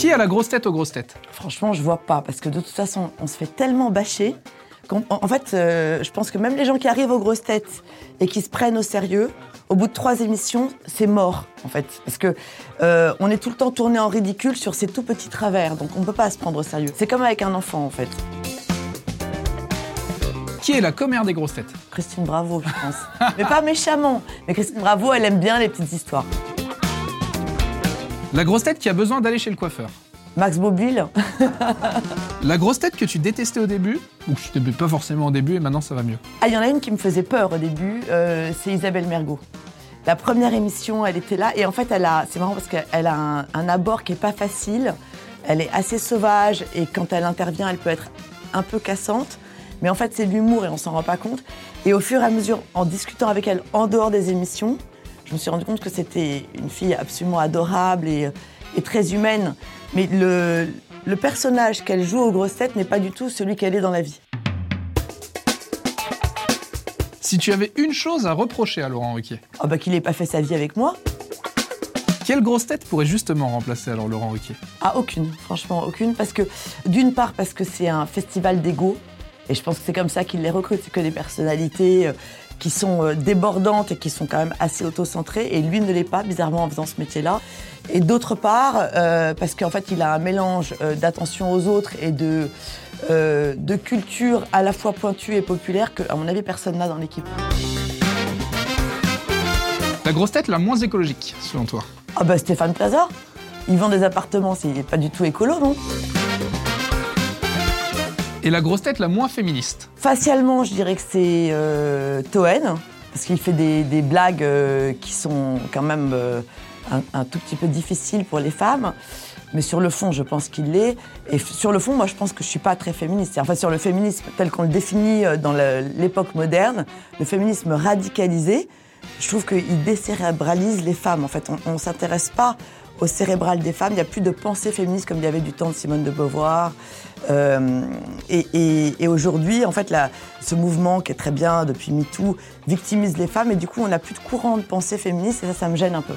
Qui a la grosse tête aux grosses têtes? Franchement, je vois pas, parce que de toute façon, on se fait tellement bâcher. qu'en- En fait, euh, je pense que même les gens qui arrivent aux grosses têtes et qui se prennent au sérieux, au bout de trois émissions, c'est mort, en fait. Parce que euh, on est tout le temps tourné en ridicule sur ces tout petits travers, donc on peut pas se prendre au sérieux. C'est comme avec un enfant, en fait. Qui est la commère des grosses têtes? Christine Bravo, je pense. Mais pas méchamment. Mais Christine Bravo, elle aime bien les petites histoires. La grosse tête qui a besoin d'aller chez le coiffeur Max Bobile, La grosse tête que tu détestais au début Ou que tu t'aimais pas forcément au début et maintenant ça va mieux Ah, il y en a une qui me faisait peur au début, euh, c'est Isabelle Mergot. La première émission, elle était là et en fait, elle a, c'est marrant parce qu'elle a un, un abord qui est pas facile. Elle est assez sauvage et quand elle intervient, elle peut être un peu cassante. Mais en fait, c'est de l'humour et on s'en rend pas compte. Et au fur et à mesure, en discutant avec elle en dehors des émissions, je me suis rendu compte que c'était une fille absolument adorable et, et très humaine. Mais le, le personnage qu'elle joue aux grosses têtes n'est pas du tout celui qu'elle est dans la vie. Si tu avais une chose à reprocher à Laurent Ruquier, Ah bah qu'il n'ait pas fait sa vie avec moi. quelle grosse tête pourrait justement remplacer alors Laurent Ruquier? Ah, aucune, franchement, aucune. Parce que, d'une part, parce que c'est un festival d'ego. Et je pense que c'est comme ça qu'ils les recrutent. C'est que des personnalités euh, qui sont euh, débordantes et qui sont quand même assez autocentrées. Et lui ne l'est pas, bizarrement, en faisant ce métier-là. Et d'autre part, euh, parce qu'en fait, il a un mélange euh, d'attention aux autres et de, euh, de culture à la fois pointue et populaire que, à mon avis, personne n'a dans l'équipe. La grosse tête la moins écologique, selon toi? Ah bah Stéphane Plaza, il vend des appartements, c'est pas du tout écolo, non? Et la grosse tête la moins féministe Facialement, je dirais que c'est euh, Toen, parce qu'il fait des, blagues euh, qui sont quand même euh, un, tout petit peu difficiles pour les femmes. Mais sur le fond, je pense qu'il l'est. Et sur le fond, moi, je pense que je suis pas très féministe. Enfin, sur le féminisme tel qu'on le définit euh, dans l'époque moderne, le féminisme radicalisé, je trouve qu'il décérébralise les femmes. En fait, on ne s'intéresse pas au cérébral des femmes. Il n'y a plus de pensée féministe comme il y avait du temps de Simone de Beauvoir. Euh, et aujourd'hui, en fait, ce mouvement qui est très bien depuis MeToo victimise les femmes et du coup, on n'a plus de courant de pensée féministe et ça, ça me gêne un peu.